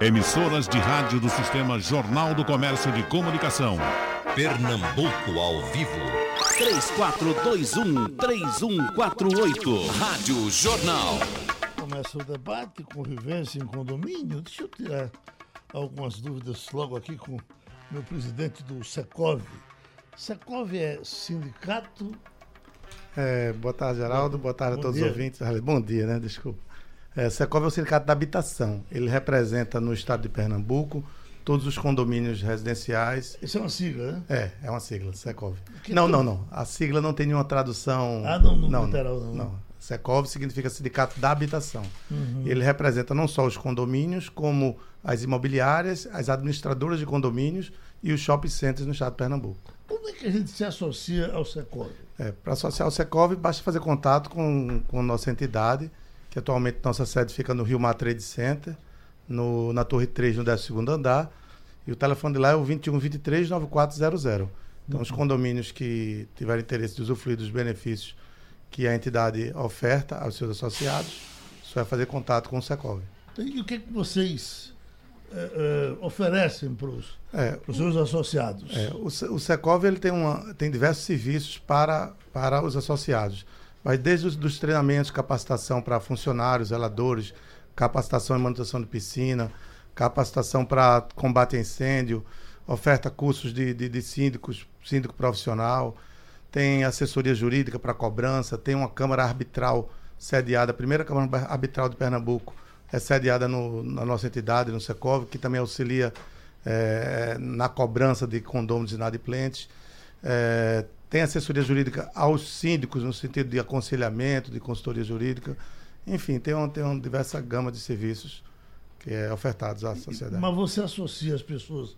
Emissoras de rádio do Sistema Jornal do Comércio de Comunicação. Pernambuco ao vivo. 3421-3148. Rádio Jornal. Começa o debate, convivência em condomínio. Deixa eu tirar algumas dúvidas logo aqui com meu presidente do Secov. Secov é sindicato. É, boa tarde, Geraldo. Boa tarde Bom a todos dia. os ouvintes. Bom dia, né? Desculpa. É, Secov é o Sindicato da Habitação. Ele representa no estado de Pernambuco todos os condomínios residenciais. Isso é uma sigla, né? É, é uma sigla, Secov. Que Não, tu- não, não. A sigla não tem nenhuma tradução. Ah, não, no literal, não. não. Secov significa Sindicato da Habitação. Uhum. Ele representa não só os condomínios, como as imobiliárias, as administradoras de condomínios e os shopping centers no estado de Pernambuco. Como é que a gente se associa ao Secov? É, Para associar o Secov, basta fazer contato com, com nossa entidade, que atualmente nossa sede fica no Rio Mar Trade Center, no, na Torre 3, no 12º andar. E o telefone de lá é o 2123-9400. Então, os condomínios que tiverem interesse de usufruir dos benefícios que a entidade oferta aos seus associados, só é fazer contato com o Secov. E o que, é que vocês eh, eh, oferecem para os É, seus associados? É, o, o Secov ele tem, uma, tem diversos serviços para, para os associados. Vai desde os dos treinamentos, capacitação para funcionários, zeladores, capacitação em manutenção de piscina, capacitação para combate a incêndio, oferta cursos de, de, de síndicos, síndico profissional, tem assessoria jurídica para cobrança, tem uma Câmara Arbitral sediada, a primeira Câmara Arbitral de Pernambuco é sediada no- na nossa entidade, no Secov, que também auxilia eh, na cobrança de condôminos inadimplentes. Eh, tem assessoria jurídica aos síndicos, no sentido de aconselhamento, de consultoria jurídica. Enfim, tem uma, tem uma diversa gama de serviços que é ofertados à sociedade. Mas você associa as pessoas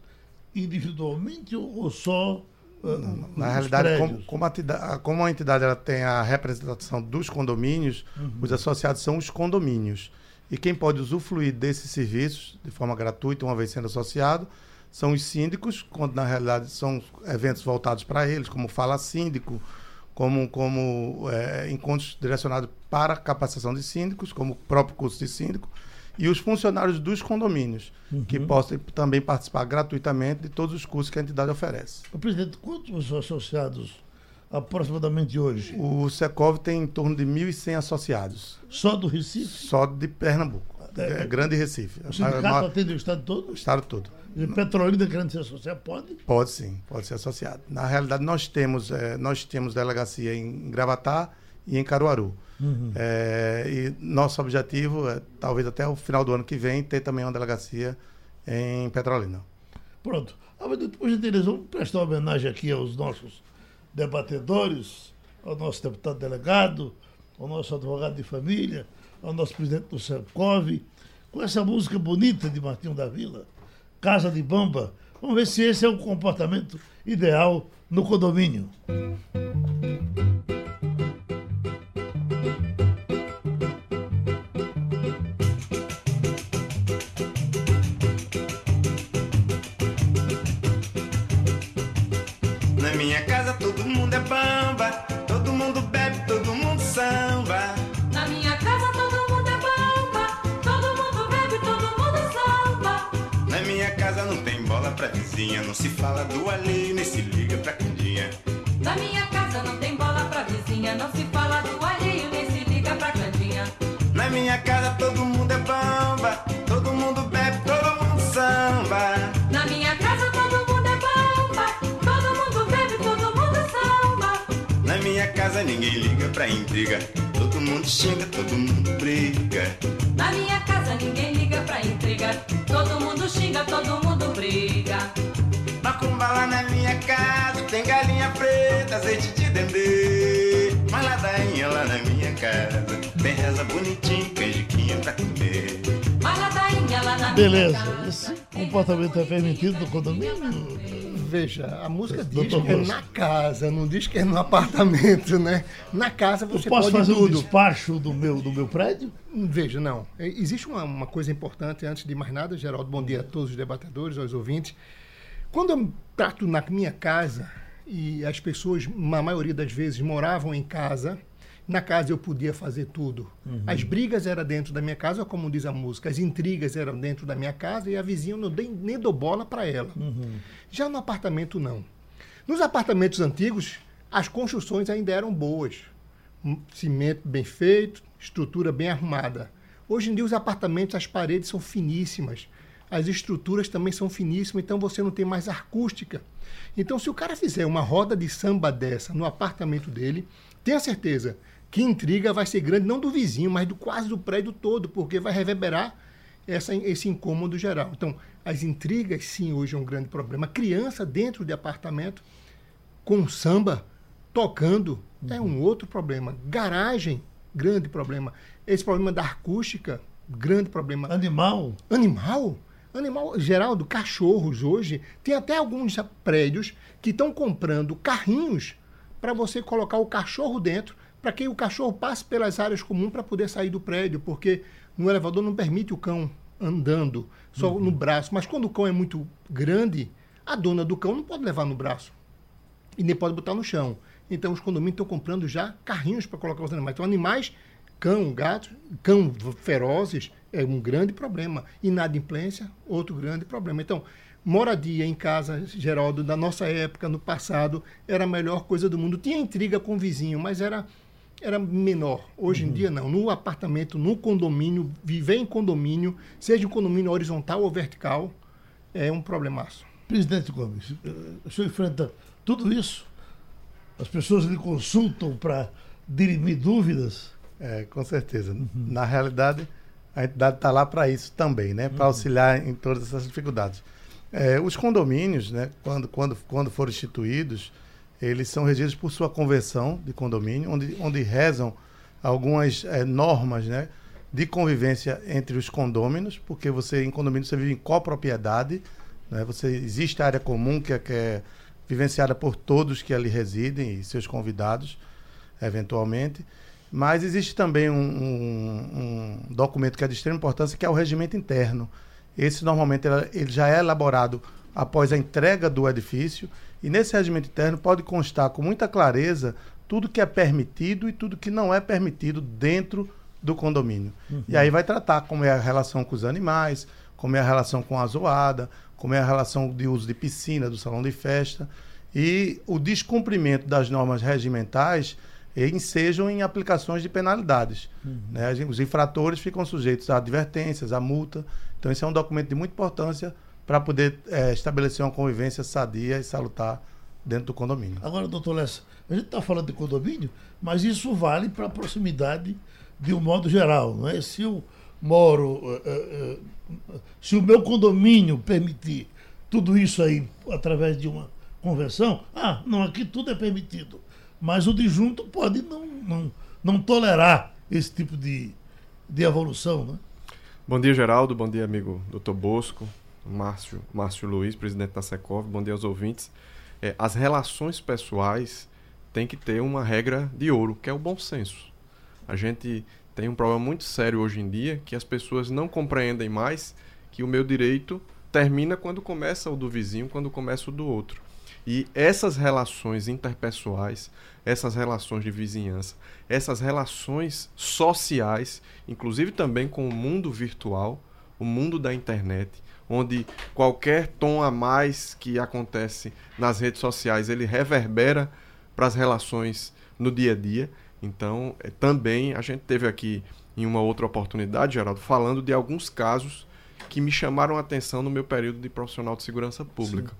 individualmente ou, só eh, Na os realidade, como, como a entidade, como a entidade ela tem a representação dos condomínios, Uhum. os associados são os condomínios. E quem pode usufruir desses serviços de forma gratuita, uma vez sendo associado, são os síndicos, quando na realidade são eventos voltados para eles, como Fala Síndico, como, como eh, encontros direcionados para capacitação de síndicos, como o próprio curso de síndico, e os funcionários dos condomínios, que Uhum. possam também participar gratuitamente de todos os cursos que a entidade oferece. Presidente, quantos associados aproximadamente hoje? O Secov tem em torno de 1.100 associados, Só do Recife? só de Pernambuco, É, é, Grande Recife. O sindicato maior- atende o estado todo? o estado todo. E Petrolina querendo se associar, pode? Pode sim, pode ser associado. Na realidade, nós temos, eh, nós temos delegacia em Gravatá e em Caruaru. Uhum. Eh, e nosso objetivo é, talvez até o final do ano que vem, ter também uma delegacia em Petrolina. Pronto. Ah, mas Por gentileza, vamos prestar homenagem aqui aos nossos debatedores, ao nosso deputado delegado, ao nosso advogado de família, ao nosso presidente do Secov, com essa música bonita de Martinho da Vila, Casa de Bamba. Vamos ver se esse é o comportamento ideal no condomínio. Vizinha, não se fala do alheio, nem se liga pra candinha. Na minha casa não tem bola pra vizinha, não se fala do alheio, nem se liga pra cantinha. Na minha casa todo mundo é bamba, todo mundo bebe, todo mundo samba. Na minha casa todo mundo é bamba, todo mundo bebe, todo mundo samba. Na minha casa ninguém liga pra intriga, todo mundo xinga, todo mundo briga. Na minha casa ninguém liga pra intriga, todo mundo xinga, todo mundo briga. Macumba lá na minha casa, tem galinha preta, azeite de dendê. Mas ladainha lá na minha casa, tem reza bonitinha, canjiquinha pra comer. Mas ladainha lá na minha Beleza. Esse comportamento é permitido no condomínio? Veja, a música diz Doutor que é na casa, não diz que é no apartamento, né? Na casa Eu você posso pode fazer um tudo. despacho do meu, do meu prédio? Veja, não. Existe uma, uma coisa importante, antes de mais nada, Geraldo, bom dia a todos os debatedores, aos ouvintes. Quando eu trato na minha casa, e as pessoas, na maioria das vezes, moravam em casa, Na casa eu podia fazer tudo. As brigas eram dentro da minha casa, como diz a música, as intrigas eram dentro da minha casa e a vizinha eu não dei, nem dou bola para ela. Já no apartamento, não. Nos apartamentos antigos, as construções ainda eram boas. Cimento bem feito, estrutura bem arrumada. Hoje em dia, os apartamentos, as paredes são finíssimas. As estruturas também são finíssimas, então você não tem mais acústica. Então, se o cara fizer uma roda de samba dessa no apartamento dele, tenha certeza que intriga vai ser grande, não do vizinho, mas do quase do prédio todo, porque vai reverberar essa, esse incômodo geral. Então, as intrigas, sim, hoje é um grande problema. Criança dentro de apartamento com samba tocando é um outro problema. Garagem, grande problema. Esse problema da acústica, grande problema. Animal. Animal? Animal, Geraldo, cachorros hoje. Tem até alguns prédios que estão comprando carrinhos para você colocar o cachorro dentro, para que o cachorro passe pelas áreas comuns para poder sair do prédio, porque no elevador não permite o cão andando só no braço. Mas quando o cão é muito grande, a dona do cão não pode levar no braço e nem pode botar no chão. Então os condomínios estão comprando já carrinhos para colocar os animais. Então animais, cão, gato, cão ferozes é um grande problema. Inadimplência, outro grande problema. Então, moradia em casa, Geraldo, da nossa época, no passado, era a melhor coisa do mundo. Tinha intriga com o vizinho, mas era era menor. Hoje em dia não. No apartamento, no condomínio, viver em condomínio, seja um condomínio horizontal ou vertical, é um problemaço. Presidente Gomes, eh, o senhor enfrenta tudo isso? As pessoas lhe consultam para dirimir dúvidas? É, com certeza. Na realidade, a entidade está lá para isso também, né? Para auxiliar em todas essas dificuldades. É, os condomínios, né, quando, quando, quando foram instituídos, eles são regidos por sua convenção de condomínio, onde, onde rezam algumas é, normas né, de convivência entre os condôminos, porque você em condomínio você vive em copropriedade, né, você existe a área comum que é, que é vivenciada por todos que ali residem e seus convidados, eventualmente. Mas existe também um, um- um documento que é de extrema importância, que é o regimento interno. Esse normalmente ele já é elaborado após a entrega do edifício e nesse regimento interno pode constar com muita clareza tudo que é permitido e tudo que não é permitido dentro do condomínio. E aí vai tratar como é a relação com os animais, como é a relação com a zoada, como é a relação de uso de piscina, do salão de festa e o descumprimento das normas regimentais ensejam em aplicações de penalidades. né? A gente- Os infratores ficam sujeitos a advertências, a multa. Então, esse é um documento de muita importância para poder eh, estabelecer uma convivência sadia e salutar dentro do condomínio. Agora, doutor Lessa, a gente está falando de condomínio, mas isso vale para a proximidade de um modo geral, não é? Se eu moro, eh, eh, eh, se o meu condomínio permitir tudo isso aí através de uma convenção, ah, não, aqui tudo é permitido. Mas o disjunto pode não, não, não tolerar esse tipo de, de evolução, né? Bom dia, Geraldo. Bom dia, amigo Dr. Bosco, Márcio, Márcio Luiz, presidente da Secov. Bom dia aos ouvintes. É, as relações pessoais têm que ter uma regra de ouro, que é o bom senso. A gente tem um problema muito sério hoje em dia, que as pessoas não compreendem mais que o meu direito termina quando começa o do vizinho, quando começa o do outro. E essas relações interpessoais, essas relações de vizinhança, essas relações sociais, inclusive também com o mundo virtual, o mundo da internet, onde qualquer tom a mais que acontece nas redes sociais, ele reverbera para as relações no dia a dia. Então, eh, também a gente teve aqui em uma outra oportunidade, Geraldo, falando de alguns casos que me chamaram a atenção no meu período de profissional de segurança pública.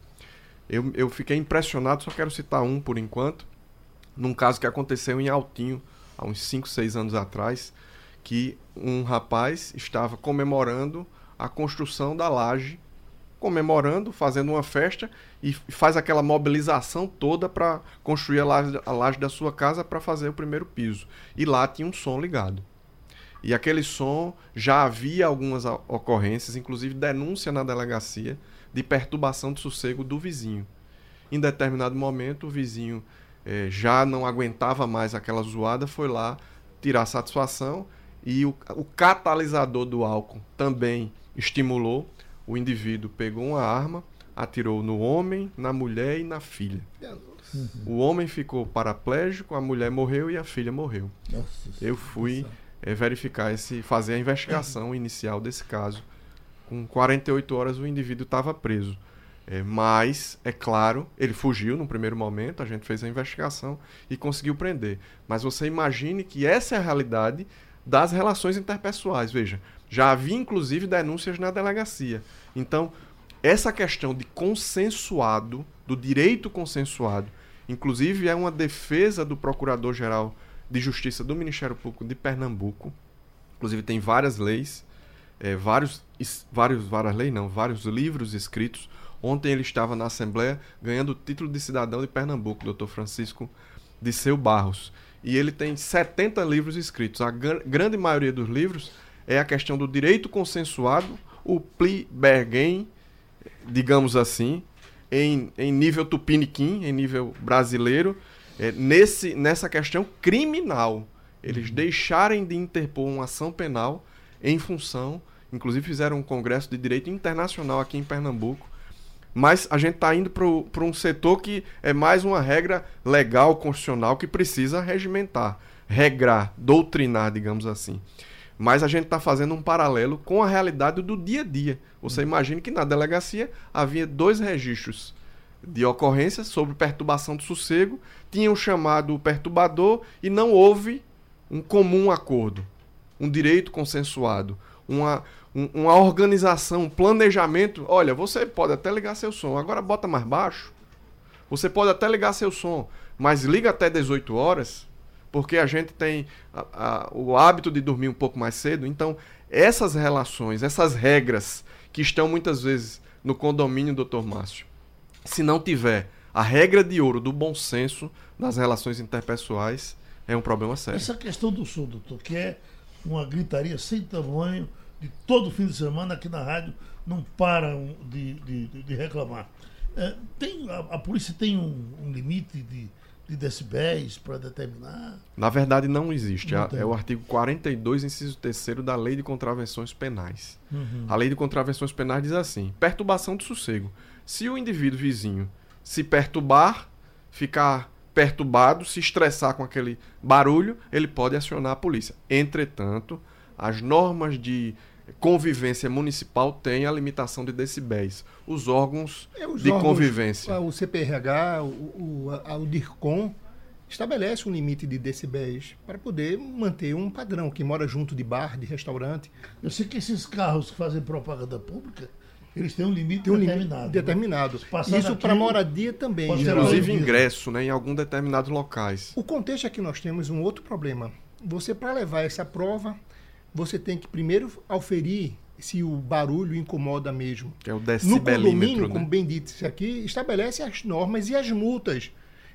Eu, eu fiquei impressionado, só quero citar um por enquanto, num caso que aconteceu em Altinho, há uns 5, 6 anos atrás, que um rapaz estava comemorando a construção da laje, comemorando, fazendo uma festa e faz aquela mobilização toda para construir a laje, a laje da sua casa para fazer o primeiro piso. E lá tinha um som ligado. E aquele som já havia algumas ocorrências, inclusive denúncia na delegacia de perturbação de sossego do vizinho. Em determinado momento, o vizinho eh, já não aguentava mais aquela zoada, foi lá tirar satisfação e o, o catalisador do álcool também estimulou. O indivíduo pegou uma arma, atirou no homem, na mulher e na filha. O homem ficou paraplégico, a mulher morreu e a filha morreu. Nossa Eu fui eh, verificar esse, fazer a investigação inicial desse caso. Com 48 horas o indivíduo estava preso. Eh, mas, é claro, ele fugiu no primeiro momento, a gente fez a investigação e conseguiu prender. Mas você imagine que essa é a realidade das relações interpessoais. Veja, já havia inclusive denúncias na delegacia. Então, essa questão de consensuado, do direito consensuado, inclusive é uma defesa do Procurador-Geral de Justiça do Ministério Público de Pernambuco. Inclusive tem várias leis, eh, vários, vários, várias leis não, vários livros escritos. Ontem ele estava na Assembleia ganhando o título de cidadão de Pernambuco, Dr. Francisco de Seu Barros. E ele tem 70 livros escritos. A gran- grande maioria dos livros é a questão do direito consensuado, o pli bergen, digamos assim, em, em nível tupiniquim, em nível brasileiro, é, nesse, nessa questão criminal. Eles deixarem de interpor uma ação penal em função, inclusive fizeram um congresso de direito internacional aqui em Pernambuco, mas a gente está indo para um setor que é mais uma regra legal, constitucional, que precisa regimentar, regrar, doutrinar, digamos assim. Mas a gente está fazendo um paralelo com a realidade do dia a dia. Você imagina que na delegacia havia dois registros de ocorrência sobre perturbação do sossego, tinham chamado o perturbador e não houve um comum acordo, um direito consensuado, uma, um- uma organização, um planejamento. Olha, você pode até ligar seu som, agora bota mais baixo. Você pode até ligar seu som, mas liga até 18 horas, porque a gente tem a- a- o hábito de dormir um pouco mais cedo. Então, essas relações, essas regras que estão muitas vezes no condomínio, doutor Márcio, se não tiver a regra de ouro do bom senso nas relações interpessoais, é um problema sério. Essa questão do som, doutor, que é uma gritaria sem tamanho, de todo fim de semana aqui na rádio, não param de, de, de- reclamar. É, tem, a, a polícia tem um, um limite de, de decibéis para determinar. Na verdade, não existe. Não É- é o artigo 42, inciso 3 da Lei de Contravenções Penais. Uhum. A Lei de Contravenções Penais diz assim: perturbação do sossego. Se o indivíduo vizinho se perturbar, ficar perturbado, se estressar com aquele barulho, ele pode acionar a polícia. Entretanto, as normas de convivência municipal têm a limitação de decibéis. Os órgãos É, os de órgãos, convivência. O CPRH, o, o, a- o DIRCOM, estabelece um limite de decibéis para poder manter um padrão. Quem mora junto de bar, de restaurante, Eu sei que esses carros que fazem propaganda pública, eles têm um limite tem um limite determinado. né? determinado. Passar Isso para moradia também. Inclusive ingresso né, em alguns determinados locais. O contexto é que nós temos um outro problema. Você, para levar essa prova, você tem que primeiro auferir se o barulho incomoda mesmo. Que é o No decibelímetro. condomínio, né? como bem disse aqui, estabelece as normas e as multas.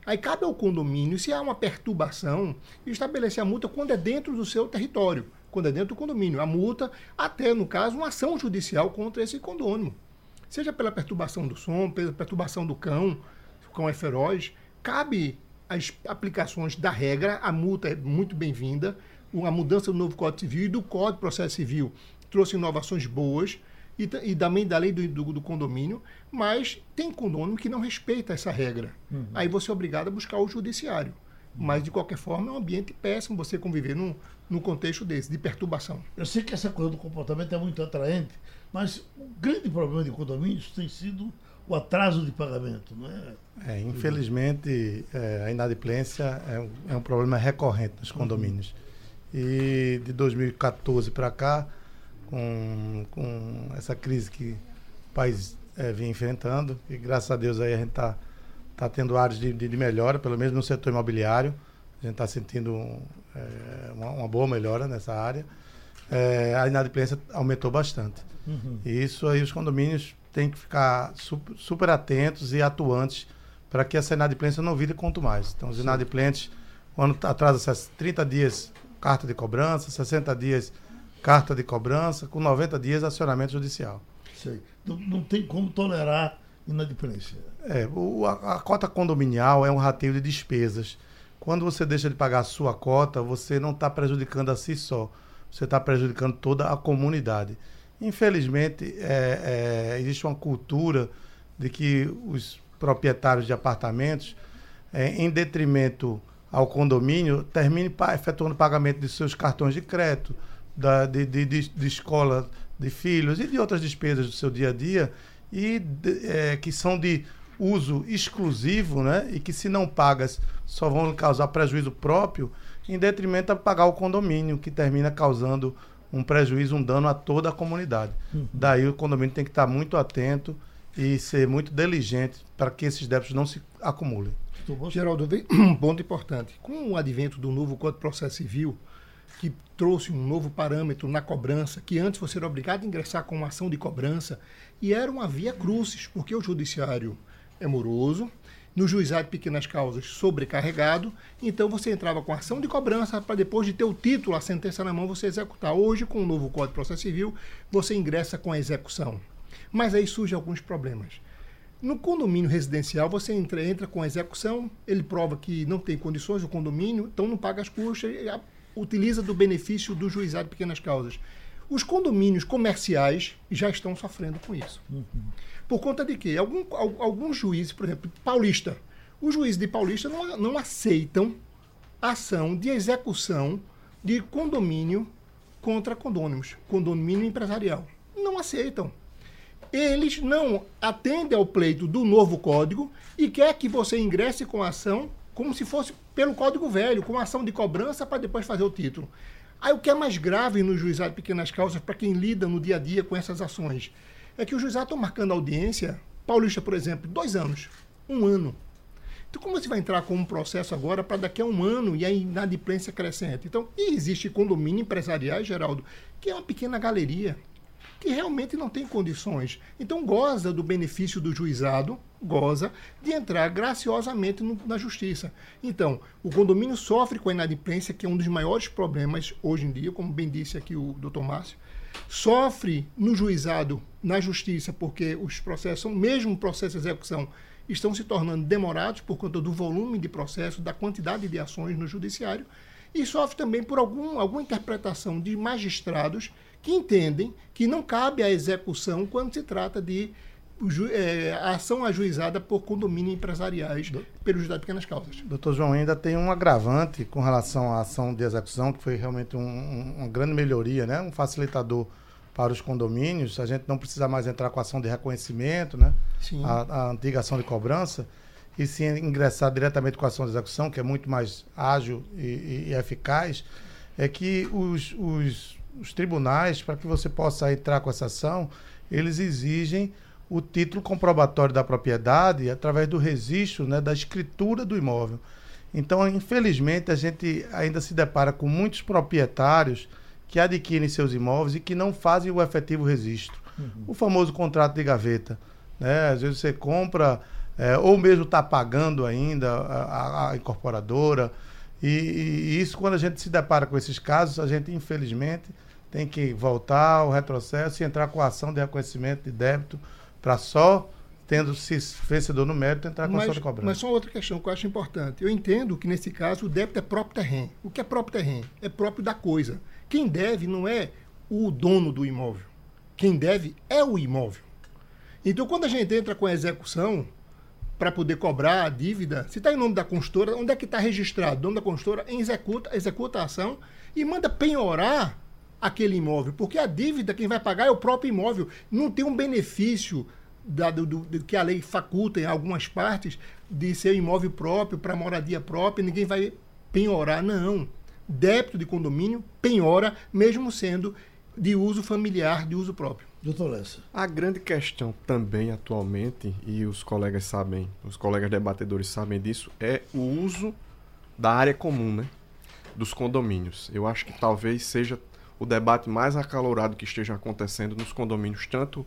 Aí cabe ao condomínio, se há uma perturbação, estabelecer a multa quando é dentro do seu território, quando é dentro do condomínio. A multa, até no caso, uma ação judicial contra esse condômino. Seja pela perturbação do som, pela perturbação do cão, se o cão é feroz, cabe as aplicações da regra, a multa é muito bem-vinda, a mudança do novo Código Civil e do Código de Processo Civil trouxe inovações boas, e, e também da lei do, do- do condomínio, mas tem condomínio que não respeita essa regra. Aí você é obrigado a buscar o judiciário. Mas, de qualquer forma, é um ambiente péssimo você conviver num, num contexto desse, de perturbação. Eu sei que essa coisa do comportamento é muito atraente, mas o grande problema de condomínios tem sido o atraso de pagamento, não é? É, infelizmente, é, a inadimplência é um, é um problema recorrente nos condomínios. E de 2014 para cá, com, com essa crise que o país é, vinha enfrentando, e graças a Deus aí a gente está tá tendo áreas de, de, de melhora, pelo menos no setor imobiliário. A gente está sentindo é, uma, uma boa melhora nessa área. É, a inadimplência aumentou bastante. E isso aí os condomínios têm que ficar su- super atentos e atuantes para que essa inadimplência não vire quanto mais. Então, os inadimplentes, quando atrasa essas 30 dias, carta de cobrança, 60 dias, carta de cobrança, com 90 dias, acionamento judicial. Sei. Não, não tem como tolerar inadimplência. É, o- a, a cota condominial é um rateio de despesas. Quando você deixa de pagar a sua cota, você não está prejudicando a si só, você está prejudicando toda a comunidade. Infelizmente, é, é, existe uma cultura de que os proprietários de apartamentos eh, em detrimento ao condomínio, termine efetuando pagamento de seus cartões de crédito, da, de, de, de, escola de filhos e de outras despesas do seu dia a dia, e de- eh, que são de uso exclusivo, né? E que se não pagas só vão causar prejuízo próprio, em detrimento a pagar o condomínio, que termina causando um prejuízo, um dano a toda a comunidade. Daí o condomínio tem que estar muito atento e ser muito diligente para que esses débitos não se acumulem. Geraldo, um ponto importante. Com o advento do novo Código de Processo Civil, que trouxe um novo parâmetro na cobrança, que antes você era obrigado a ingressar com uma ação de cobrança, e era uma via crucis, porque o judiciário é moroso, no juizado de pequenas causas sobrecarregado, então você entrava com ação de cobrança para depois de ter o título, a sentença na mão, você executar. Hoje, com o novo Código de Processo Civil, você ingressa com a execução. Mas aí surgem alguns problemas. No condomínio residencial, você entra, entra com a execução, ele prova que não tem condições o condomínio, então não paga as custas, e utiliza do benefício do juizado de pequenas causas. Os condomínios comerciais já estão sofrendo com isso. Por conta de quê? Algum, al- alguns juízes, por exemplo, Paulista, os juízes de Paulista não, não aceitam ação de execução de condomínio contra condôminos, condomínio empresarial. Não aceitam eles não atendem ao pleito do novo código e quer que você ingresse com a ação como se fosse pelo código velho, com ação de cobrança para depois fazer o título. Aí o que é mais grave no juizado de pequenas causas para quem lida no dia a dia com essas ações é que o juizado está marcando audiência, Paulista, por exemplo, dois anos, um ano. Então, como você vai entrar com um processo agora para daqui a um ano e a inadimplência crescente? Então, existe condomínio empresariais, Geraldo, que é uma pequena galeria, que realmente não tem condições. Então, goza do benefício do juizado, goza de entrar graciosamente no- na justiça. Então, o condomínio sofre com a inadimplência, que é um dos maiores problemas hoje em dia, como bem disse aqui o doutor Márcio. Sofre no juizado, na justiça, porque os processos, mesmo o processo de execução, estão se tornando demorados por conta do volume de processo, da quantidade de ações no judiciário, e sofre também por algum, alguma interpretação de magistrados que entendem que não cabe a execução quando se trata de ju- eh, ação ajuizada por condomínios empresariais pelo juizado de pequenas causas. Doutor João, ainda tem um agravante com relação à ação de execução, que foi realmente um- um- uma grande melhoria, né? um facilitador para os condomínios. A gente não precisa mais entrar com ação de reconhecimento, né? A, a antiga ação de cobrança, e sim ingressar diretamente com a ação de execução, que é muito mais ágil e, e- e eficaz, é que os, os, os tribunais, para que você possa entrar com essa ação, eles exigem o título comprobatório da propriedade através do registro né, da escritura do imóvel. Então, infelizmente, a gente ainda se depara com muitos proprietários que adquirem seus imóveis e que não fazem o efetivo registro. O famoso contrato de gaveta. Né? Às vezes você compra, é, ou mesmo está pagando ainda a, a- a incorporadora. E, e isso, quando a gente se depara com esses casos, a gente, infelizmente, tem que voltar ao retrocesso e entrar com a ação de reconhecimento de débito para só, tendo se vencedor no mérito, entrar com a ação Mas, de cobrança. mas só outra questão que eu acho importante. Eu entendo que, nesse caso, o débito é próprio terreno. O que é próprio terreno? É próprio da coisa. Quem deve não é o dono do imóvel. Quem deve é o imóvel. Então, quando a gente entra com a execução para poder cobrar a dívida, se está em nome da consultora, onde é que está registrado? O nome da consultora executa, executa a ação e manda penhorar aquele imóvel, porque a dívida quem vai pagar é o próprio imóvel. Não tem um benefício da- do, do- do que a lei faculta em algumas partes de ser imóvel próprio para moradia própria, ninguém vai penhorar, não. Débito de condomínio penhora, mesmo sendo de uso familiar, de uso próprio. Doutor Lessa. A grande questão também atualmente, e os colegas sabem, os colegas debatedores sabem disso, é o uso da área comum, né? Dos condomínios. Eu acho que talvez seja o debate mais acalorado que esteja acontecendo nos condomínios, tanto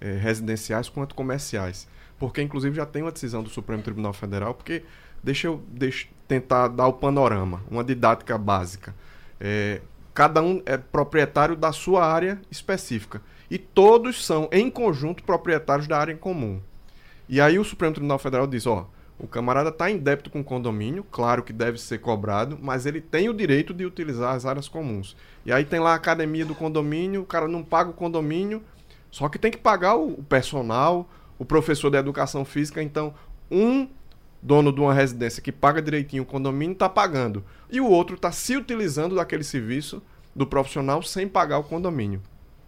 eh, residenciais quanto comerciais. Porque, inclusive, já tem uma decisão do Supremo Tribunal Federal, porque deixa eu deixa- tentar dar o panorama, uma didática básica. É, cada um é proprietário da sua área específica. E todos são, em conjunto, proprietários da área em comum. E aí o Supremo Tribunal Federal diz, ó, o camarada está em débito com o condomínio, claro que deve ser cobrado, mas ele tem o direito de utilizar as áreas comuns. E aí tem lá a academia do condomínio, o cara não paga o condomínio, só que tem que pagar o personal, o professor da educação física, então um dono de uma residência que paga direitinho o condomínio está pagando. E o outro está se utilizando daquele serviço do profissional sem pagar o condomínio.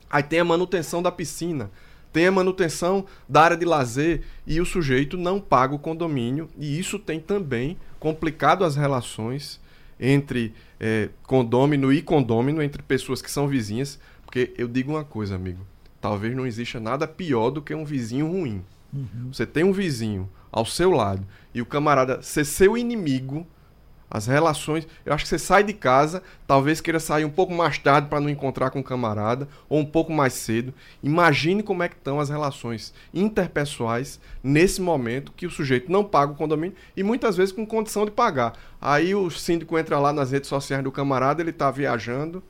Aí tem a manutenção da piscina, tem a manutenção da área de lazer e o sujeito não paga o condomínio. E isso tem também complicado as relações entre é, condômino e condômino, entre pessoas que são vizinhas. Porque eu digo uma coisa, amigo: talvez não exista nada pior do que um vizinho ruim. Uhum. Você tem um vizinho ao seu lado e o camarada ser seu inimigo, as relações. Eu acho que você sai de casa, talvez queira sair um pouco mais tarde para não encontrar com o camarada, ou um pouco mais cedo. Imagine como é que estão as relações interpessoais nesse momento que o sujeito não paga o condomínio e muitas vezes com condição de pagar. Aí o síndico entra lá nas redes sociais do camarada, ele está viajando,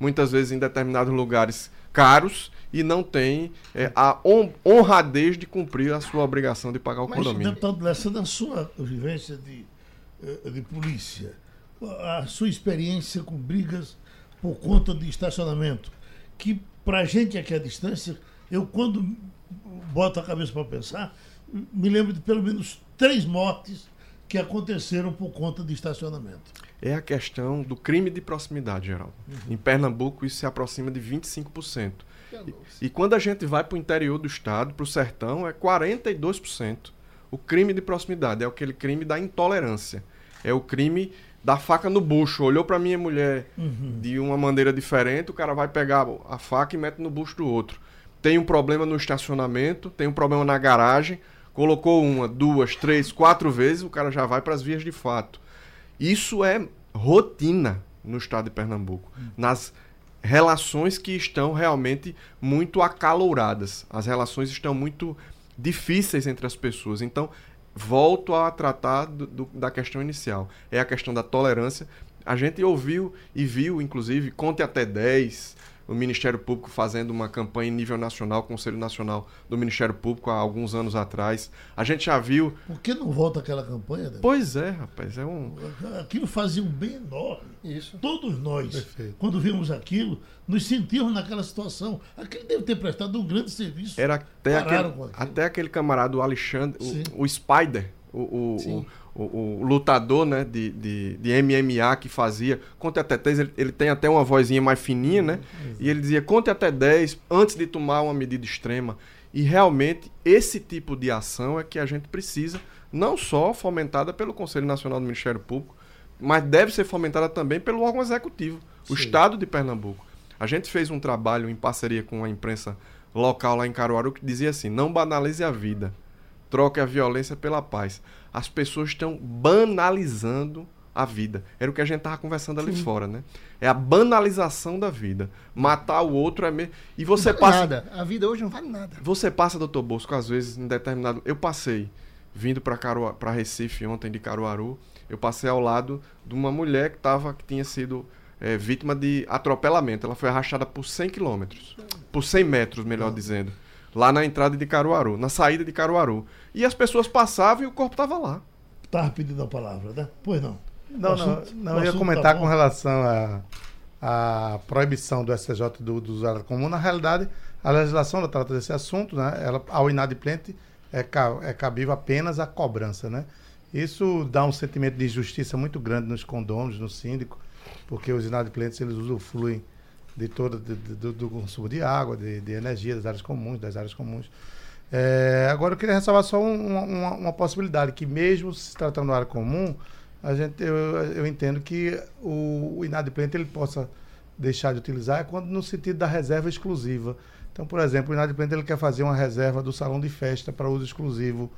muitas vezes em determinados lugares caros e não tem é, a hon- honradez de cumprir a sua obrigação de pagar o Mas, condomínio. deputado Lessa, na sua vivência de, de polícia, a sua experiência com brigas por conta de estacionamento, que pra gente aqui à distância, eu quando boto a cabeça para pensar, me lembro de pelo menos três mortes que aconteceram por conta de estacionamento. É a questão do crime de proximidade, Geraldo. Em Pernambuco, isso se aproxima de 25%. E, e quando a gente vai para o interior do estado, para o sertão, é 42%. O crime de proximidade é aquele crime da intolerância. É o crime da faca no bucho. Olhou para minha mulher de uma maneira diferente, o cara vai pegar a faca e mete no bucho do outro. Tem um problema no estacionamento, tem um problema na garagem, colocou uma, duas, três, quatro vezes, o cara já vai para as vias de fato. Isso é rotina no estado de Pernambuco. Nas relações que estão realmente muito acaloradas. As relações estão muito difíceis entre as pessoas. Então, volto a tratar do- do- da questão inicial. É a questão da tolerância. A gente ouviu e viu, inclusive, conte até 10, o Ministério Público fazendo uma campanha em nível nacional, Conselho Nacional do Ministério Público há alguns anos atrás. A gente já viu. Por que não volta aquela campanha? Deputado? Pois é, rapaz, é um. Aquilo fazia um bem enorme. Isso. Todos nós, Perfeito. quando vimos aquilo, nos sentimos naquela situação. Aquele deve ter prestado um grande serviço. Era até Pararam aquele, aquilo. até aquele camarada, o Alexandre, o, o Spider, o, o, Sim. O, o- lutador né, de, de, de MMA que fazia. Conte até 10, ele, ele tem até uma vozinha mais fininha, né? E ele dizia: conte até 10 antes de tomar uma medida extrema. E realmente, esse tipo de ação é que a gente precisa, não só fomentada pelo Conselho Nacional do Ministério Público, mas deve ser fomentada também pelo órgão executivo, o Estado de Pernambuco. A gente fez um trabalho em parceria com a imprensa local lá em Caruaru que dizia assim: não banalize a vida, troque a violência pela paz. As pessoas estão banalizando a vida. Era o que a gente estava conversando ali fora, né? É a banalização da vida. Matar o outro é mesmo. E você não vale passa. nada. A vida hoje não vale nada. Você passa, doutor Bosco, às vezes em determinado. Eu passei, vindo para Caruaru, para Recife ontem de Caruaru, eu passei ao lado de uma mulher que, tava, que tinha sido é, vítima de atropelamento. Ela foi arrastada por 100 quilômetros. Por 100 metros, melhor dizendo. Lá na entrada de Caruaru, na saída de Caruaru. E as pessoas passavam e o corpo estava lá. Estava pedindo a palavra, né? Pois não. Não, não, assunto- não o eu ia assunto comentar tá com relação à à proibição do STJ do, do usuário comum. Na realidade, a legislação ela trata desse assunto, né? Ela, ao inadimplente é, ca- é cabível apenas a cobrança, né? Isso dá um sentimento de injustiça muito grande nos condôminos, no síndico, porque os inadimplentes eles usufruem de todo de- de- do, consumo de água, de, de energia, das áreas comuns, das áreas comuns. É, agora eu queria ressalvar só um- uma, uma, possibilidade, que mesmo se tratando de área comum, a gente, eu, eu entendo que o, o inadimplente ele possa deixar de utilizar é quando no sentido da reserva exclusiva. Então, por exemplo, o inadimplente ele quer fazer uma reserva do salão de festa para uso exclusivo.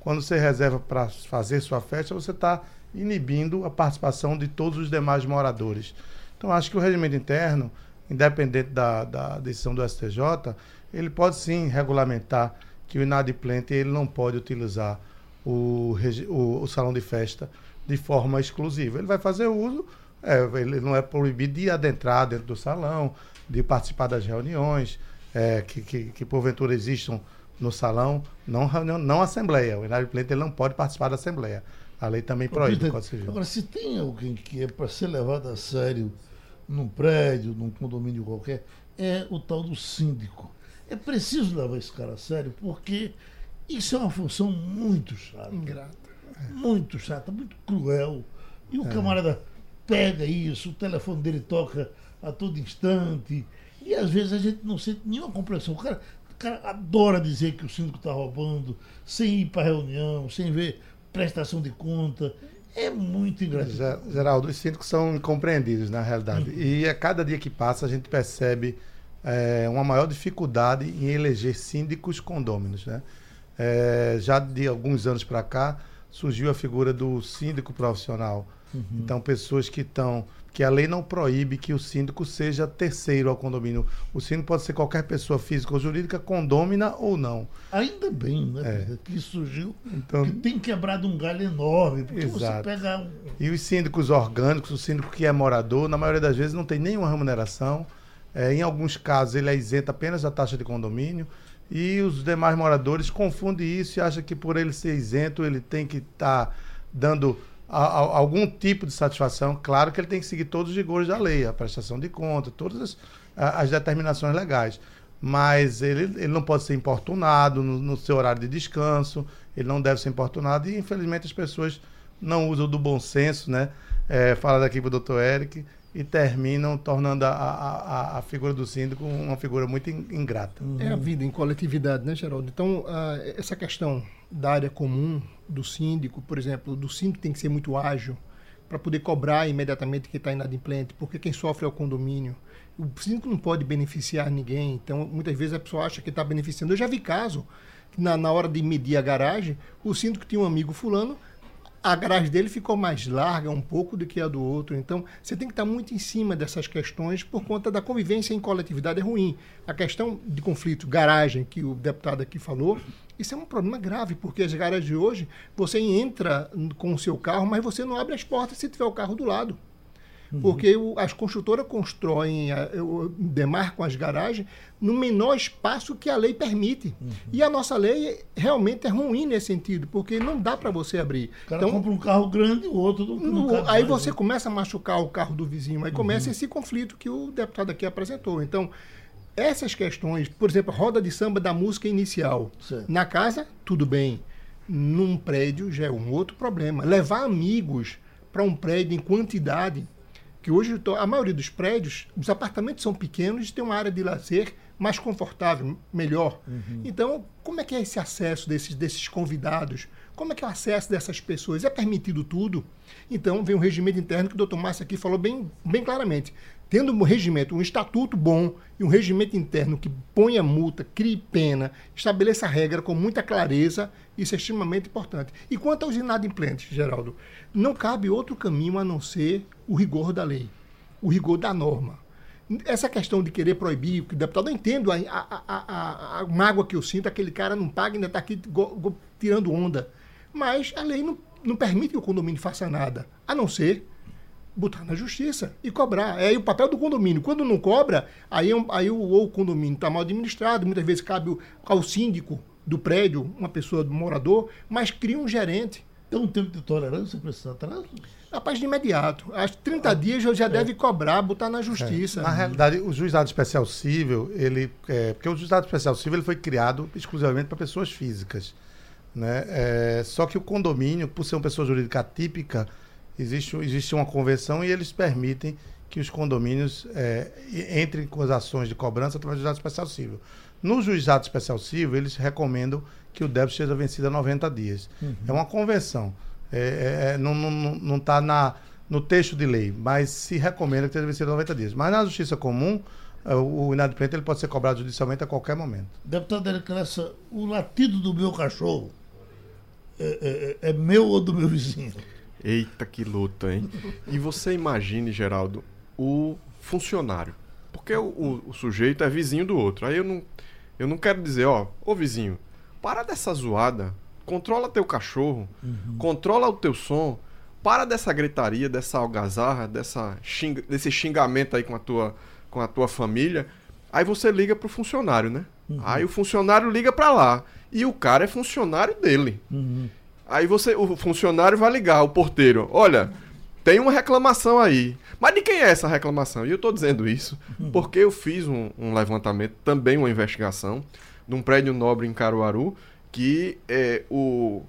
Quando você reserva para fazer sua festa, você está inibindo a participação de todos os demais moradores. Então, acho que o regimento interno, independente da, da decisão do STJ, ele pode sim regulamentar que o inadimplente ele não pode utilizar o, o, o salão de festa de forma exclusiva. Ele vai fazer uso, é, ele não é proibido de adentrar dentro do salão, de participar das reuniões é, que, que, que porventura existam no salão, não reunião, não assembleia. O inadimplente ele não pode participar da assembleia. A lei também proíbe o Presidente, Código Civil. Agora, se tem alguém que é para ser levado a sério num prédio, num condomínio qualquer, é o tal do síndico. É preciso levar esse cara a sério, porque isso é uma função muito chata. Ingrata. muito chata, muito cruel. E o camarada pega isso, o telefone dele toca a todo instante. E às vezes a gente não sente nenhuma compreensão. O cara, o cara adora dizer que o síndico está roubando, sem ir para reunião, sem ver prestação de conta. É muito ingratidão. Ge- Geraldo, os síndicos são incompreendidos, na realidade. E a cada dia que passa, a gente percebe eh, uma maior dificuldade em eleger síndicos condôminos. Né? Eh, já de alguns anos para cá, surgiu a figura do síndico profissional. Então, pessoas que estão. Que a lei não proíbe que o síndico seja terceiro ao condomínio. O síndico pode ser qualquer pessoa física ou jurídica, condômina ou não. Ainda bem, né? É. Que surgiu. Então- que tem quebrado um galho enorme. Porque você Exato. pega um. E os síndicos orgânicos, o síndico que é morador, na maioria das vezes não tem nenhuma remuneração. É, em alguns casos, ele é isento apenas da taxa de condomínio. E os demais moradores confundem isso e acham que por ele ser isento, ele tem que estar dando a- a- algum tipo de satisfação. Claro que ele tem que seguir todos os rigores da lei, a prestação de conta, todas as, as determinações legais. Mas ele, ele não pode ser importunado no, no seu horário de descanso, ele não deve ser importunado. E infelizmente as pessoas não usam do bom senso, né? É, fala daqui para o doutor Eric e terminam tornando a, a, a- figura do síndico uma figura muito in- ingrata. É a vida em coletividade, né, Geraldo? Então, ah, essa questão da área comum, do síndico, por exemplo, do síndico tem que ser muito ágil para poder cobrar imediatamente quem está inadimplente, porque quem sofre é o condomínio. O síndico não pode beneficiar ninguém, então muitas vezes a pessoa acha que está beneficiando. Eu já vi caso, na, na hora de medir a garagem, o síndico tinha um amigo fulano, a garagem dele ficou mais larga um pouco do que a do outro. Então, você tem que estar muito em cima dessas questões por conta da convivência em coletividade é ruim. A questão de conflito, garagem, que o deputado aqui falou, isso é um problema grave, porque as garagens de hoje, você entra com o seu carro, mas você não abre as portas se tiver o carro do lado. Porque o- as construtoras constroem, a- o- demarcam as garagens no menor espaço que a lei permite. E a nossa lei realmente é ruim nesse sentido, porque não dá para você abrir. O cara compra um carro grande e o outro não, não No- aí você né? começa a machucar o carro do vizinho, aí começa esse conflito que o deputado aqui apresentou. Então, essas questões, por exemplo, roda de samba da música inicial. Certo. Na casa, tudo bem. Num prédio já é um outro problema. Levar amigos para um prédio em quantidade, que hoje a maioria dos prédios, os apartamentos são pequenos e tem uma área de lazer mais confortável, melhor. Então, como é que é esse acesso desses, desses convidados? Como é que é o acesso dessas pessoas? É permitido tudo? Então, vem um regimento interno que o doutor Márcio aqui falou bem, bem claramente. Tendo um regimento, um estatuto bom e um regimento interno que ponha multa, crie pena, estabeleça regra com muita clareza, isso é extremamente importante. E quanto aos inadimplentes, Geraldo, não cabe outro caminho a não ser o rigor da lei, o rigor da norma. Essa questão de querer proibir, que o deputado, eu entendo a, a, a, a, a mágoa que eu sinto, aquele cara não paga e ainda está aqui tirando onda. Mas a lei não, não permite que o condomínio faça nada, a não ser botar na justiça e cobrar. É aí o papel do condomínio. Quando não cobra, aí, é aí o, ou o condomínio está mal administrado, muitas vezes cabe o- ao síndico do prédio, uma pessoa do morador, mas cria um gerente. Tem um tempo de tolerância para esses atrasos? Rapaz, de imediato. Às 30 dias já, já deve cobrar, botar na justiça. Na realidade, o juizado especial civil, ele, é, porque o juizado especial civil ele foi criado exclusivamente para pessoas físicas, né? É, só que o condomínio, por ser uma pessoa jurídica atípica, existe, existe uma convenção e eles permitem que os condomínios é, entrem com as ações de cobrança através do juizado especial civil. No juizado especial civil, eles recomendam que o débito seja vencido a 90 dias. É uma convenção. É, é, é, não está não, não tá na, no texto de lei, mas se recomenda que seja vencido a 90 dias. Mas na justiça comum, é, o, inadimplente ele pode ser cobrado judicialmente a qualquer momento. Deputado Eric Lessa, o latido do meu cachorro é, é- é meu ou do meu vizinho? Eita, que luta, hein? E você imagine, Geraldo, o funcionário. Porque o, o- o sujeito é vizinho do outro. Aí eu não, eu não quero dizer, ó, ô vizinho, para dessa zoada, controla teu cachorro, controla o teu som, para dessa gritaria, dessa algazarra, dessa xinga- desse xingamento aí com a tua, com a tua família. Aí você liga pro funcionário, né? Aí o funcionário liga pra lá. E o cara é funcionário dele. Aí você, o funcionário vai ligar, o porteiro, olha, tem uma reclamação aí. Mas de quem é essa reclamação? E eu tô dizendo isso porque eu fiz um, um levantamento, também uma investigação, de um prédio nobre em Caruaru, que é, o,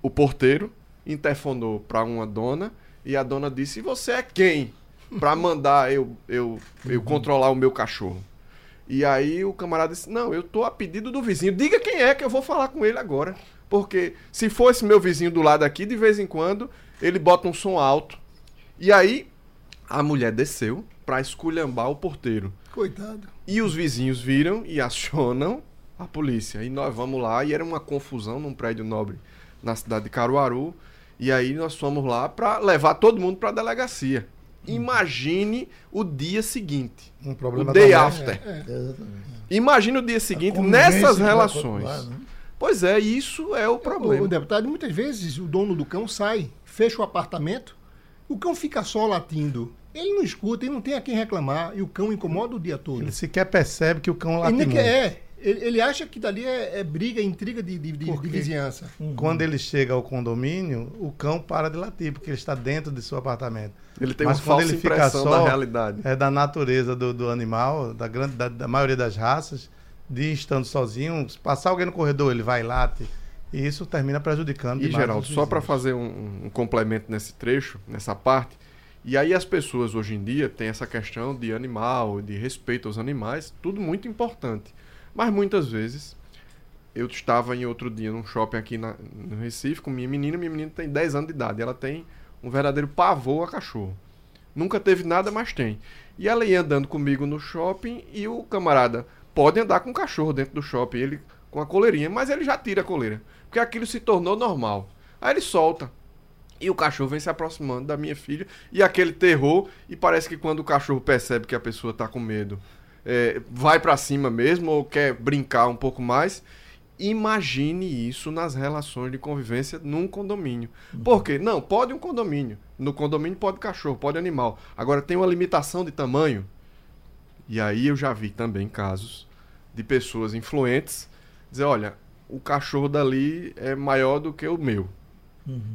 o porteiro interfonou para uma dona e a dona disse: "E você é quem para mandar eu, eu, eu controlar o meu cachorro?" E aí o camarada disse: Não, eu tô a pedido do vizinho. Diga quem é que eu vou falar com ele agora. Porque se fosse meu vizinho do lado aqui, de vez em quando, ele bota um som alto. E aí a mulher desceu pra esculhambar o porteiro. Coitado. E os vizinhos viram e acionam a polícia. E nós vamos lá, e era uma confusão num prédio nobre na cidade de Caruaru. E aí nós fomos lá pra levar todo mundo pra delegacia. Imagine o dia seguinte. Um problema o day after. Exatamente. Imagine o dia seguinte nessas relações. né? Pois é, isso é o problema. o deputado, muitas vezes o dono do cão sai, fecha o apartamento, o cão fica só latindo. Ele não escuta, ele não tem a quem reclamar, e o cão incomoda o dia todo. Ele sequer percebe que o cão Ele muito. quer, é. Ele, ele acha que dali é, é briga, intriga de, de, de- vizinhança. Quando ele chega ao condomínio, o cão para de latir, porque ele está dentro de seu apartamento. Ele tem Mas uma falsa ele fica impressão só, da realidade. É da natureza do, do animal, da, grande, da, da maioria das raças, de estando sozinho, se passar alguém no corredor, ele vai e late. E isso termina prejudicando E, demais Geraldo, só para fazer um, um complemento nesse trecho, nessa parte, e aí as pessoas hoje em dia têm essa questão de animal, de respeito aos animais, tudo muito importante. Mas muitas vezes, eu estava em outro dia num shopping aqui na- no Recife com minha menina, minha menina tem 10 anos de idade, ela tem um verdadeiro pavor a cachorro. Nunca teve nada, mas tem. E ela ia andando comigo no shopping e o camarada pode andar com o cachorro dentro do shopping, ele com a coleirinha, mas ele já tira a coleira, porque aquilo se tornou normal. Aí ele solta. E o cachorro vem se aproximando da minha filha e aquele terror e parece que quando o cachorro percebe que a pessoa tá com medo, é, vai pra cima mesmo ou quer brincar um pouco mais. Imagine isso nas relações de convivência num condomínio. Por quê? Não, pode um condomínio. No condomínio pode cachorro, pode animal. Agora tem uma limitação de tamanho. E aí eu já vi também casos de pessoas influentes dizer, olha, o cachorro dali é maior do que o meu.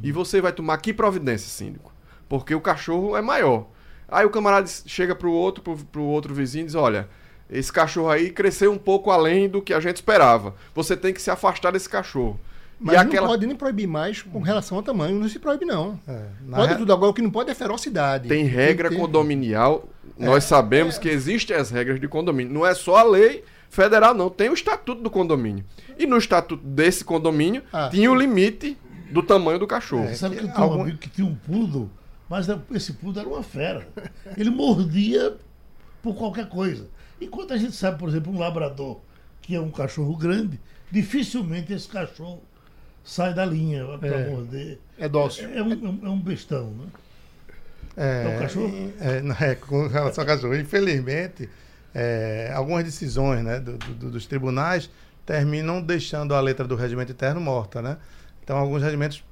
E você vai tomar que providência, síndico? Porque o cachorro é maior. Aí o camarada chega pro outro, pro, pro outro vizinho e diz, olha, esse cachorro aí cresceu um pouco além do que a gente esperava. Você tem que se afastar desse cachorro. Mas e não aquela pode nem proibir mais com relação ao tamanho, não se proíbe, não. É, Pode re- tudo agora, o que não pode é ferocidade. tem regra que ter- condominial. Nós sabemos que existem as regras de condomínio. Não é só a lei federal, não. Tem o estatuto do condomínio. E no estatuto desse condomínio Ah. tinha o limite do tamanho do cachorro. Você sabe que eu tenho algum- um amigo que tinha um poodle, mas esse poodle era uma fera. Ele mordia por qualquer coisa. Enquanto a gente sabe, por exemplo, um labrador, que é um cachorro grande, dificilmente esse cachorro sai da linha para É. morder. É dócil. É um, é um- é um bestão, né? É, É o cachorro? é, é, com relação ao cachorro. Infelizmente, é, algumas decisões né, do- do- dos tribunais terminam deixando a letra do regimento interno morta, né? Então, alguns regimentos, é,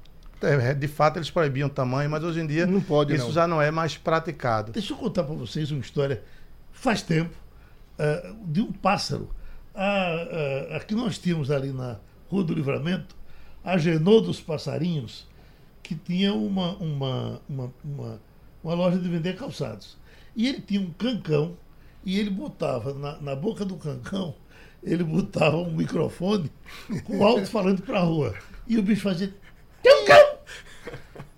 de fato, eles proibiam o tamanho, mas hoje em dia Não pode, isso não. já não é mais praticado. Deixa eu contar para vocês uma história, faz tempo, eh, de um pássaro. Ah, ah, aqui nós tínhamos ali na Rua do Livramento, a Genô dos Passarinhos, que tinha uma, uma, uma, uma, uma loja de vender calçados. E ele tinha um cancão, e ele botava na, na boca do cancão, ele botava um microfone com alto-falante para a rua. E o bicho fazia. Cão, cão!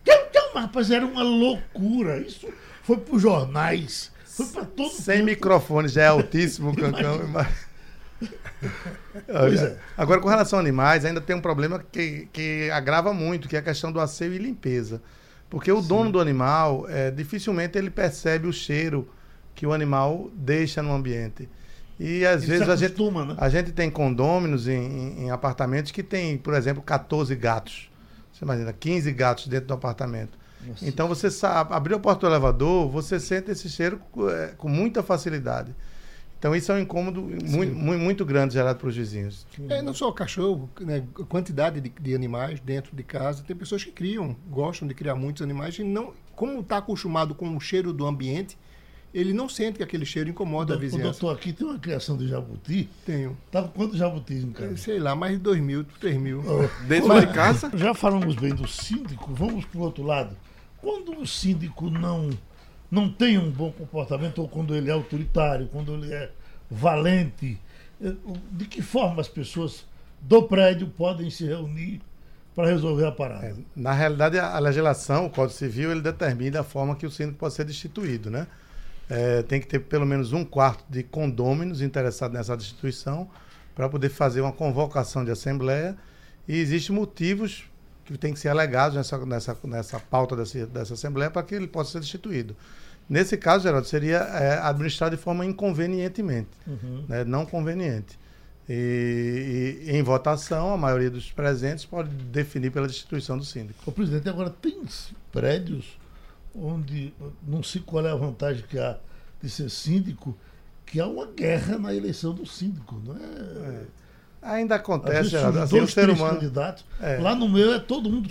Cão, cão! Mas, rapaz, era uma loucura. Isso foi para os jornais, foi para todo Sem canto. microfone já é altíssimo o cancão. é. Agora, com relação a animais, ainda tem um problema que, que agrava muito, que é a questão do asseio e limpeza. Porque o dono do animal, é, dificilmente ele percebe o cheiro que o animal deixa no ambiente. E às Ele vezes se a gente, acostuma, né? a gente tem condôminos em, em- em apartamentos que tem, por exemplo, 14 gatos. Você imagina, 15 gatos dentro do apartamento. Então você sabe, abriu a porta do elevador, você sente esse cheiro é, com muita facilidade. Então isso é um incômodo muito, muito, muito grande gerado para os vizinhos. É, não só cachorro, né, quantidade de, de animais dentro de casa. Tem pessoas que criam, gostam de criar muitos animais e não, como está acostumado com o cheiro do ambiente, ele não sente que aquele cheiro incomoda a O vizinhança. doutor aqui tem uma criação de jabuti. Tenho, Tá com quantos jabutis em casa? sei lá, mais de 2 mil, 3 mil. Dentro de casa, Já falamos bem do síndico, vamos para o outro lado. Quando o síndico não, não tem um bom comportamento, ou quando ele é autoritário, quando ele é valente, eh, o- de que forma as pessoas do prédio podem se reunir para resolver a parada. É, na realidade, a a legislação, o Código Civil, ele determina a forma que o síndico pode ser destituído, né? É, tem que ter pelo menos um quarto de condôminos interessados nessa destituição para poder fazer uma convocação de assembleia e existem motivos que têm que ser alegados nessa, nessa, nessa pauta dessa, dessa assembleia para que ele possa ser destituído. Nesse caso, Geraldo, seria é, administrado de forma inconvenientemente, né? não conveniente. E, e em votação, a maioria dos presentes pode definir pela destituição do síndico. O presidente, agora tem prédios onde não sei qual é a vantagem que há de ser síndico, que há uma guerra na eleição do síndico, não é? Ainda Às acontece, vezes Geraldo, surgem assim, dois, ser três humano. candidatos. É. Lá no meu é todo mundo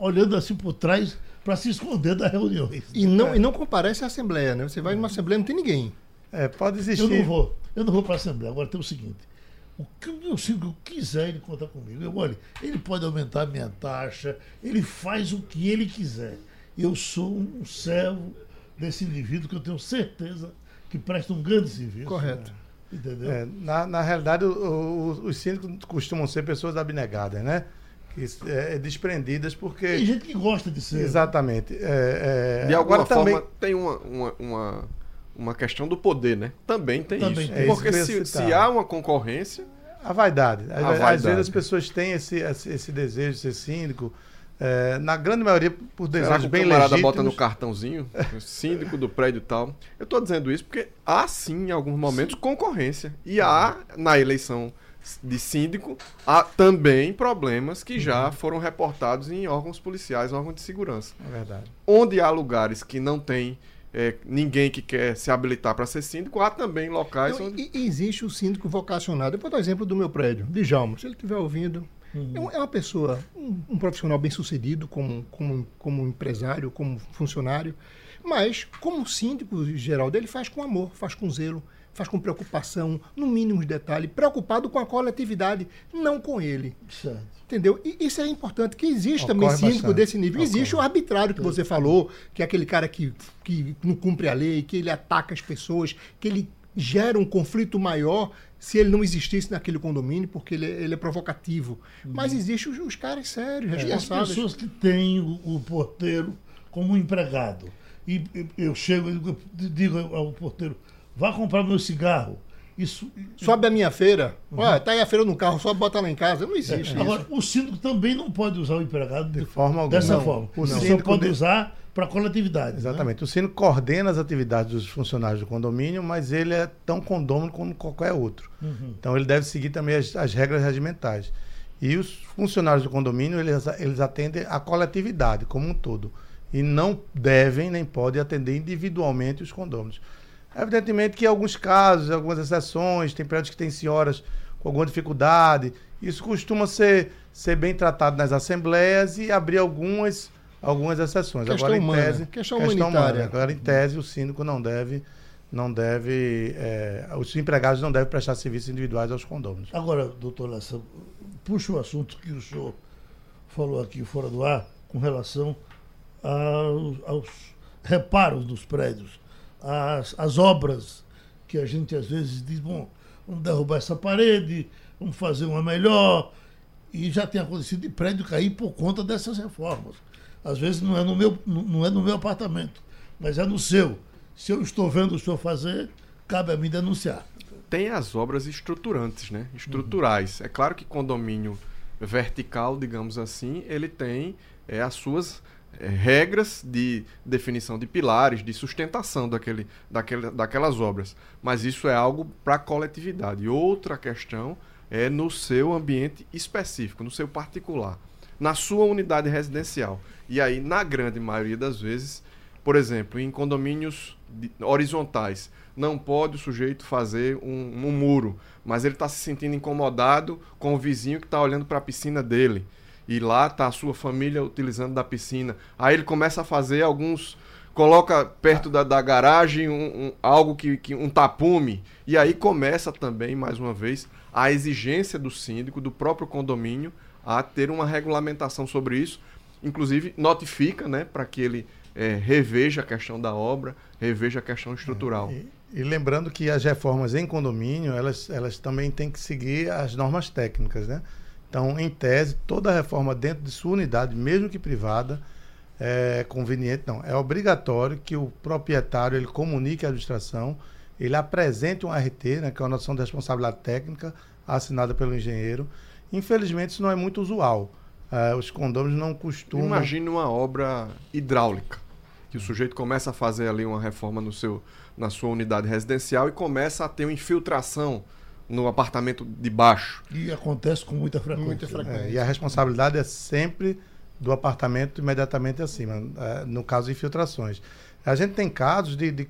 olhando assim por trás para se esconder das reuniões. E não, e não comparece à Assembleia, né? Você vai numa Assembleia não tem ninguém. É, pode Eu existir. não vou, eu não vou para a Assembleia. Agora tem o seguinte: o que o meu síndico quiser, ele conta comigo. Eu, olha, ele pode aumentar a minha taxa, ele faz o que ele quiser. Eu sou um servo desse indivíduo que eu tenho certeza que presta um grande serviço. Correto. Entendeu? É, na, na realidade, o- o- os síndicos costumam ser pessoas abnegadas, né? Que, é, desprendidas porque. Tem gente que gosta de ser. Exatamente. É, é, De alguma agora também. forma, tem uma, uma, uma, uma questão do poder, né? Também tem Também isso. tem. É isso Porque que eu ia se, se há uma concorrência, A vaidade. Às, A às vaidade. vezes as pessoas têm esse, esse desejo de ser síndico, é, na grande maioria por será que desejos o bem camarada legítimos. bota no cartãozinho, o síndico do prédio e tal. Eu estou dizendo isso porque há sim, em alguns momentos, concorrência. E há, na eleição de síndico, há também problemas que já Uhum. foram reportados em órgãos policiais, órgãos de segurança. É verdade. Onde há lugares que não tem é, ninguém que quer se habilitar para ser síndico, há também locais Então, onde. existe o síndico vocacionado. Eu vou dar o exemplo do meu prédio, de Jalma. Se ele estiver ouvindo, é um- é uma pessoa, um, um profissional bem sucedido como, como, como empresário, como funcionário, mas como síndico geral dele faz com amor, faz com zelo, faz com preocupação, no mínimo de detalhe, preocupado com a coletividade, não com ele. Certo. Entendeu? E isso é importante, que existe Ocorre também síndico bastante. desse nível. Ocorre. Existe o arbitrário que você falou, que é aquele cara que, que não cumpre a lei, que ele ataca as pessoas, que ele gera um conflito maior se ele não existisse naquele condomínio, porque ele, é- ele é provocativo. Mas existem os, os caras sérios, E as responsáveis. pessoas que têm o, o porteiro como empregado. E eu chego e digo- ao porteiro, vá comprar meu cigarro. Isso. Sobe a minha feira. Olha, tá aí a feira no carro, só bota lá em casa. Não existe isso. Uhum. É. Agora, o síndico também não pode usar o empregado de, forma alguma. dessa Não. forma. O Ele só síndico pode de- usar para coletividade. né? Exatamente. O síndico coordena as atividades dos funcionários do condomínio, mas ele é tão condômino como qualquer outro. Uhum. Então ele deve seguir também as, as regras regimentais. E os funcionários do condomínio, eles, eles atendem a coletividade como um todo. E não devem nem podem atender individualmente os condôminos. Evidentemente que em alguns casos, algumas exceções, tem prédios que têm senhoras com alguma dificuldade. Isso costuma ser, ser bem tratado nas assembleias e abrir algumas, algumas exceções. Questão Agora, humana, em tese, questão humanitária. Agora, em tese, o síndico não deve, não deve, é, os empregados não devem prestar serviços individuais aos condôminos. Agora, doutor Lessa, puxa o assunto que o senhor falou aqui fora do ar com relação aos, aos reparos dos prédios, às, às obras que a gente às vezes diz, bom, vamos derrubar essa parede, vamos fazer uma melhor. E já tem acontecido de prédio cair por conta dessas reformas. Às vezes não é no meu, não é no meu apartamento, mas é no seu. Se eu estou vendo o senhor fazer, cabe a mim denunciar. Tem as obras estruturantes, né? Estruturais. É claro que condomínio vertical, digamos assim, ele tem é, as suas é, regras de definição de pilares, de sustentação daquele, daquele, daquelas obras. Mas isso é algo para a coletividade. Outra questão é no seu ambiente específico, no seu particular, na sua unidade residencial. E aí, na grande maioria das vezes, por exemplo, em condomínios horizontais, não pode o sujeito fazer um, um muro, mas ele está se sentindo incomodado com o vizinho que está olhando para a piscina dele. E lá está a sua família utilizando da piscina. Aí ele começa a fazer alguns. Coloca perto da, da garagem um, um- algo que, que. um tapume. E aí começa também, mais uma vez, a exigência do síndico, do próprio condomínio, a ter uma regulamentação sobre isso. Inclusive, notifica, né, para que ele eh, reveja a questão da obra, reveja a questão estrutural. E, e lembrando que as reformas em condomínio, elas, elas também têm que seguir as normas técnicas, né? Então, em tese, toda reforma dentro de sua unidade, mesmo que privada, é conveniente, não. É obrigatório que o proprietário ele comunique à administração, ele apresente um RT, né, que é uma noção de responsabilidade técnica, assinada pelo engenheiro. Infelizmente, isso não é muito usual. É, os condôminos não costumam. Imagine uma obra hidráulica, que o sujeito começa a fazer ali uma reforma no seu, na sua unidade residencial e começa a ter uma infiltração no apartamento de baixo. E acontece com muita frequência. Muita frequência. É, e a responsabilidade é sempre do apartamento imediatamente acima, é, no caso de infiltrações. A gente tem casos de, de,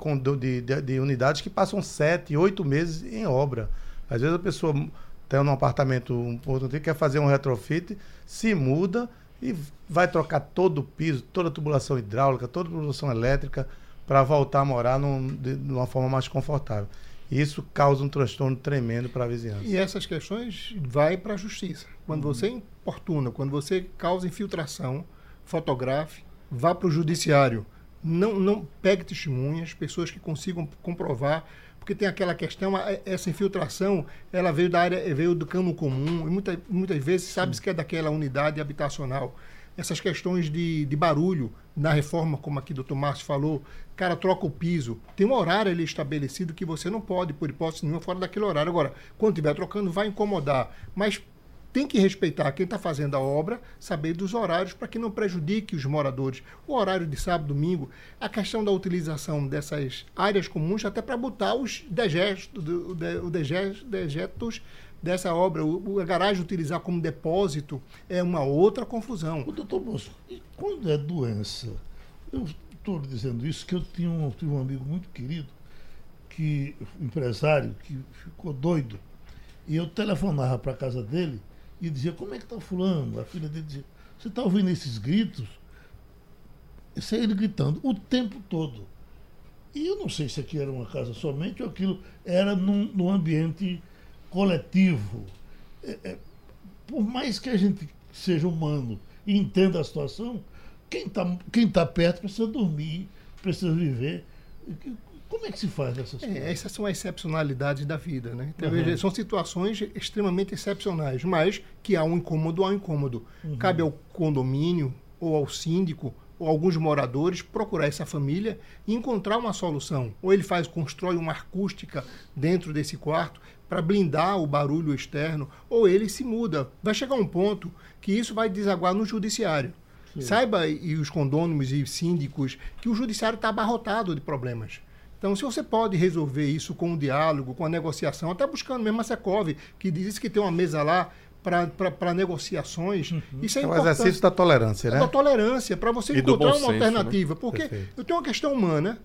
de- de unidades que passam sete, oito meses em obra. Às vezes a pessoa tem um apartamento, um ponto antigo, quer fazer um retrofit, se muda e vai trocar todo o piso, toda a tubulação hidráulica, toda a tubulação elétrica para voltar a morar num- de, de uma forma mais confortável. E Isso causa um transtorno tremendo para a vizinhança. E essas questões vai para a justiça. Quando você importuna, quando você causa infiltração, fotografe, vá para o judiciário. Não, não pegue testemunhas, pessoas que consigam comprovar, porque tem aquela questão, essa infiltração, ela veio da área, veio do cano comum, e muita, muitas vezes sabe-se que é daquela unidade habitacional. Essas questões de, de barulho na reforma, como aqui o doutor Márcio falou, cara, troca o piso. Tem um horário ali estabelecido que você não pode, por hipótese nenhuma, fora daquele horário. Agora, quando estiver trocando, vai incomodar. Mas tem que respeitar quem está fazendo a obra, saber dos horários para que não prejudique os moradores. O horário de sábado, domingo, a questão da utilização dessas áreas comuns, até para botar os dejetos dessa obra. A garagem utilizar como depósito é uma outra confusão. O doutor Bosco, quando é doença? Eu estou dizendo isso que eu tinha um, um amigo muito querido, que empresário, que ficou doido. E eu telefonava para a casa dele e dizia, como é que está fulano? A filha dele dizia, você está ouvindo esses gritos? Isso é ele gritando o tempo todo. E eu não sei se aqui era uma casa somente ou aquilo era num, num ambiente coletivo. É- é, por mais que a gente seja humano e entenda a situação, quem está quem tá perto precisa dormir, precisa viver. Como é que se faz coisas? É, essas são as excepcionalidades da vida, né? Então, Uhum. São situações extremamente excepcionais, mas que há um incômodo, há um incômodo. Uhum. Cabe ao condomínio ou ao síndico ou alguns moradores procurar essa família e encontrar uma solução. Ou ele faz, constrói uma acústica dentro desse quarto para blindar o barulho externo, ou ele se muda. Vai chegar um ponto que isso vai desaguar no judiciário. Saiba, e os condôminos e síndicos, que o judiciário está abarrotado de problemas. Então, se você pode resolver isso com o diálogo, com a negociação, até buscando mesmo a Secov, que diz que tem uma mesa lá para negociações, isso é É o importante. exercício da tolerância, né? da tolerância, para você E encontrar uma senso, né? alternativa. Porque Perfeito. eu tenho uma questão humana,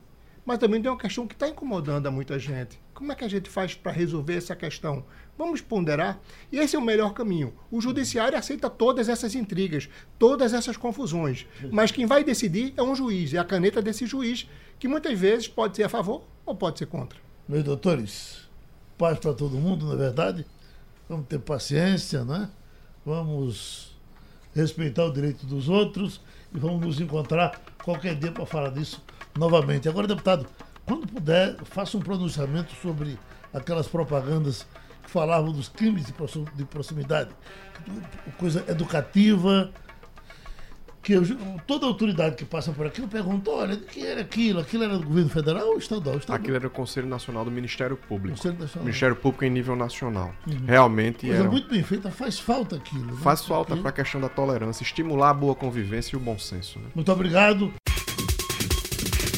mas também tem uma questão que está incomodando a muita gente. Como é que a gente faz para resolver essa questão? Vamos ponderar. E esse é o melhor caminho. O judiciário aceita todas essas intrigas, todas essas confusões. Mas quem vai decidir é um juiz, é a caneta desse juiz, que muitas vezes pode ser a favor ou pode ser contra. Meus doutores, paz para todo mundo, na é verdade. Vamos ter paciência, né? Vamos respeitar o direito dos outros e vamos nos encontrar qualquer dia para falar disso novamente. Agora, deputado, quando puder, faça um pronunciamento sobre aquelas propagandas que falavam dos crimes de proxi- de proximidade, coisa educativa, que eu- toda autoridade que passa por aqui pergunta, olha, que era aquilo? Aquilo era do governo federal ou estadual? estadual. Aquilo era o Conselho Nacional do Ministério Público. Conselho Nacional. Ministério Público em nível nacional. Realmente Coisa era. muito bem feita, faz falta aquilo. né? Faz falta Porque- para a questão da tolerância, estimular a boa convivência e o bom senso. Né? Muito obrigado.